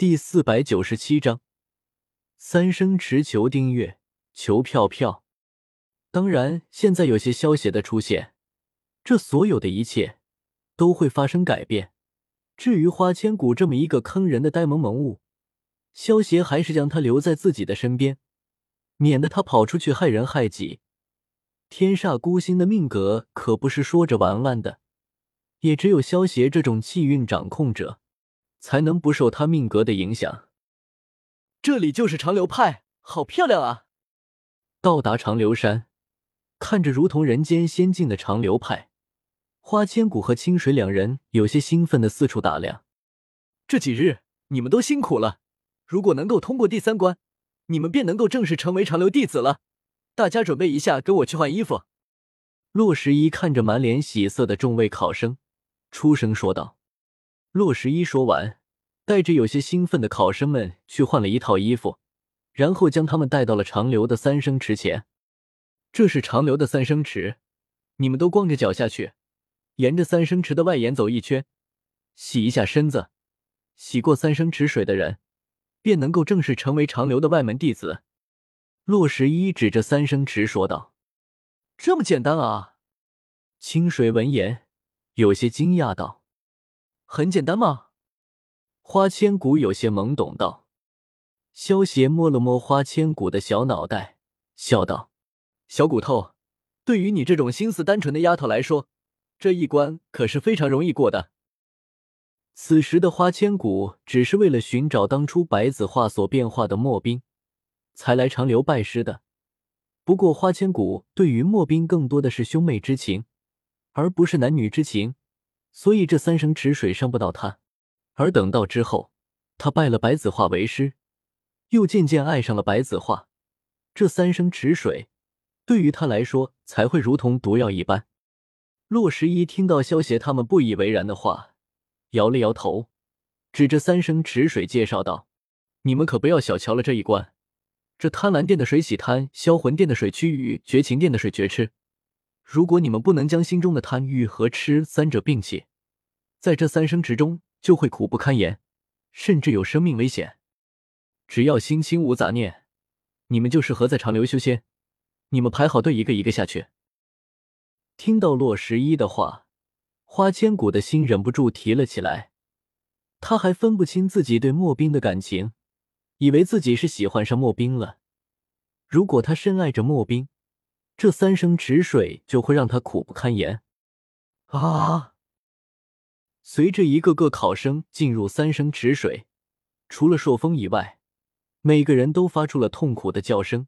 第四百九十七章，三生池求订阅，求票票。当然，现在有些消息的出现，这所有的一切都会发生改变。至于花千骨这么一个坑人的呆萌萌物，萧协还是将他留在自己的身边，免得他跑出去害人害己。天煞孤星的命格可不是说着玩玩的，也只有萧协这种气运掌控者，才能不受他命格的影响。这里就是长流派，好漂亮啊！到达长流山。看着如同人间仙境的长流派，花千骨和清水两人有些兴奋的四处打量。这几日你们都辛苦了，如果能够通过第三关，你们便能够正式成为长流弟子了。大家准备一下，跟我去换衣服。洛十一看着满脸喜色的众位考生，出声说道。洛十一说完，带着有些兴奋的考生们去换了一套衣服，然后将他们带到了长流的三生池前。这是长流的三生池，你们都光着脚下去，沿着三生池的外沿走一圈，洗一下身子。洗过三生池水的人，便能够正式成为长流的外门弟子。洛十一指着三生池说道：“这么简单啊？”清水闻言有些惊讶道：“很简单吗？”花千骨有些懵懂道。萧邪摸了摸花千骨的小脑袋，笑道。小骨头，对于你这种心思单纯的丫头来说，这一关可是非常容易过的。此时的花千骨只是为了寻找当初白子画所变化的墨冰，才来长留拜师的。不过花千骨对于墨冰更多的是兄妹之情，而不是男女之情，所以这三生池水伤不到他。而等到之后，他拜了白子画为师，又渐渐爱上了白子画，这三生池水。对于他来说，才会如同毒药一般。洛十一听到萧协他们不以为然的话，摇了摇头，指着三生池水介绍道：“你们可不要小瞧了这一关。这贪婪殿的水洗贪，销魂殿的水驱欲，绝情殿的水绝痴。如果你们不能将心中的贪欲和痴三者并弃，在这三生池中就会苦不堪言，甚至有生命危险。只要心清无杂念，你们就适合在长流修仙。”你们排好队，一个一个下去。听到洛十一的话，花千骨的心忍不住提了起来。他还分不清自己对莫冰的感情，以为自己是喜欢上莫冰了。如果他深爱着莫冰，这三生池水就会让他苦不堪言。啊！随着一个个考生进入三生池水，除了朔风以外，每个人都发出了痛苦的叫声。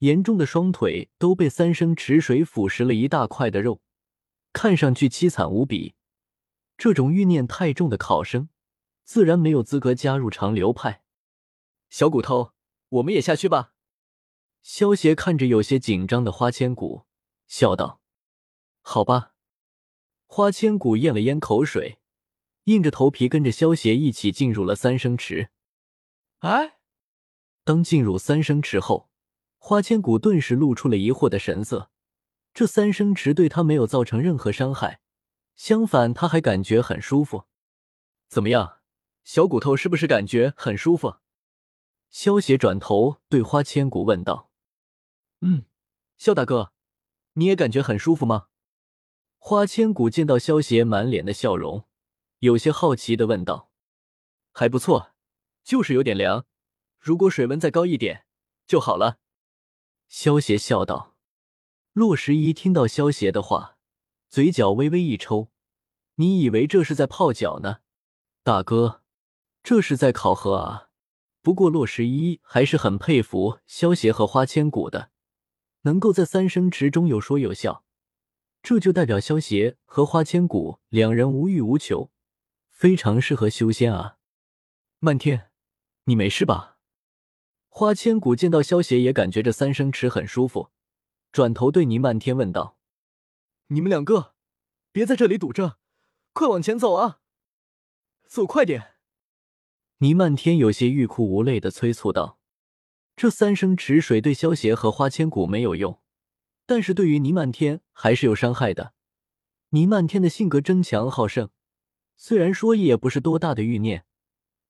严重的双腿都被三生池水腐蚀了一大块的肉，看上去凄惨无比。这种欲念太重的考生，自然没有资格加入长流派。小骨头，我们也下去吧。萧协看着有些紧张的花千骨，笑道：“好吧。”花千骨咽了咽口水，硬着头皮跟着萧协一起进入了三生池。哎，当进入三生池后。花千骨顿时露出了疑惑的神色，这三生池对他没有造成任何伤害，相反，他还感觉很舒服。怎么样，小骨头是不是感觉很舒服？萧邪转头对花千骨问道：“嗯，萧大哥，你也感觉很舒服吗？”花千骨见到萧邪满脸的笑容，有些好奇的问道：“还不错，就是有点凉，如果水温再高一点就好了。”萧邪笑道：“洛十一听到萧邪的话，嘴角微微一抽。你以为这是在泡脚呢，大哥？这是在考核啊。不过洛十一还是很佩服萧邪和花千骨的，能够在三生池中有说有笑，这就代表萧邪和花千骨两人无欲无求，非常适合修仙啊。漫天，你没事吧？”花千骨见到萧邪，也感觉这三生池很舒服，转头对倪漫天问道：“你们两个，别在这里堵着，快往前走啊！走快点！”倪漫天有些欲哭无泪的催促道：“这三生池水对萧邪和花千骨没有用，但是对于倪漫天还是有伤害的。倪漫天的性格争强好胜，虽然说也不是多大的欲念。”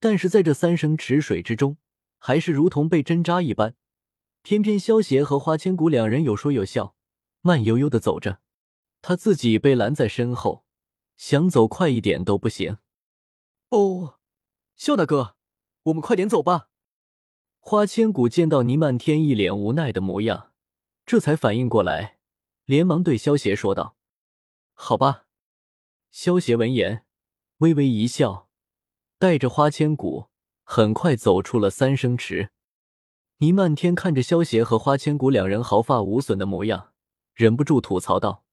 但是在这三生池水之中，还是如同被针扎一般。偏偏萧邪和花千骨两人有说有笑，慢悠悠的走着，他自己被拦在身后，想走快一点都不行。哦，萧大哥，我们快点走吧。花千骨见到倪漫天一脸无奈的模样，这才反应过来，连忙对萧邪说道：“好吧。”萧邪闻言微微一笑，带着花千骨很快走出了三生池。倪漫天看着萧邪和花千骨两人毫发无损的模样，忍不住吐槽道：“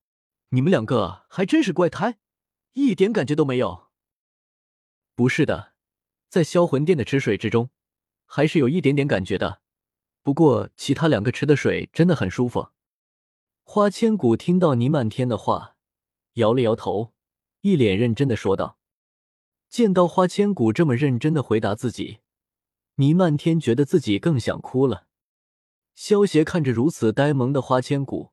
你们两个还真是怪胎，一点感觉都没有。”“不是的，在销魂殿的池水之中，还是有一点点感觉的。不过其他两个池的水真的很舒服。”花千骨听到倪漫天的话，摇了摇头，一脸认真的说道：“见到花千骨这么认真的回答自己。”倪漫天觉得自己更想哭了。萧邪看着如此呆萌的花千骨，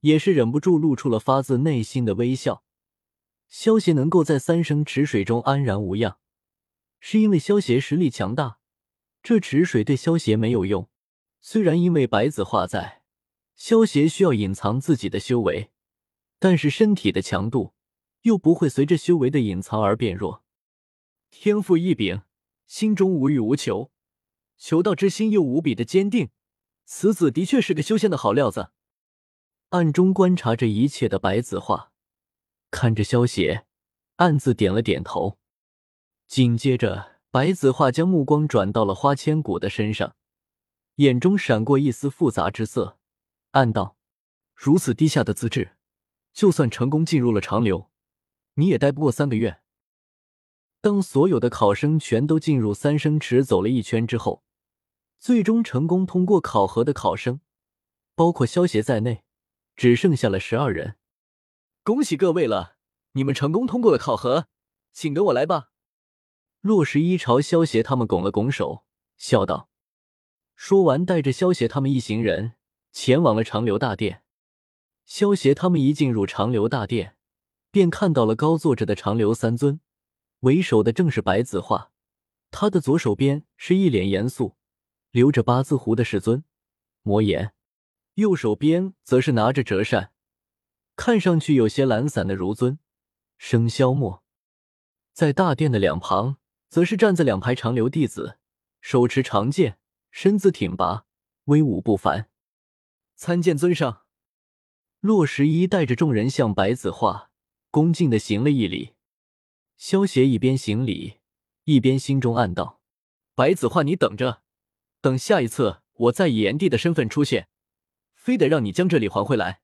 也是忍不住露出了发自内心的微笑。萧邪能够在三生池水中安然无恙，是因为萧邪实力强大。这池水对萧邪没有用，虽然因为白子画在，萧邪需要隐藏自己的修为，但是身体的强度又不会随着修为的隐藏而变弱。天赋异禀。心中无欲无求，求道之心又无比的坚定，此子的确是个修仙的好料子。暗中观察着一切的白子画，看着萧邪，暗自点了点头。紧接着，白子画将目光转到了花千骨的身上，眼中闪过一丝复杂之色，暗道：如此低下的资质，就算成功进入了长留，你也待不过三个月。当所有的考生全都进入三生池走了一圈之后，最终成功通过考核的考生，包括萧协在内，只剩下了十二人。恭喜各位了，你们成功通过了考核，请跟我来吧。洛十一朝萧协他们拱了拱手，笑道。说完，带着萧协他们一行人前往了长留大殿。萧协他们一进入长留大殿，便看到了高坐着的长留三尊。为首的正是白子画，他的左手边是一脸严肃、留着八字胡的世尊魔岩，右手边则是拿着折扇，看上去有些懒散的如尊生肖墨。在大殿的两旁，则是站在两排长留弟子，手持长剑，身姿挺拔，威武不凡。参见尊上。洛十一带着众人向白子画恭敬的行了一礼。萧协一边行礼，一边心中暗道：“白子画，你等着，等下一次我再以炎帝的身份出现，非得让你将这里还回来。”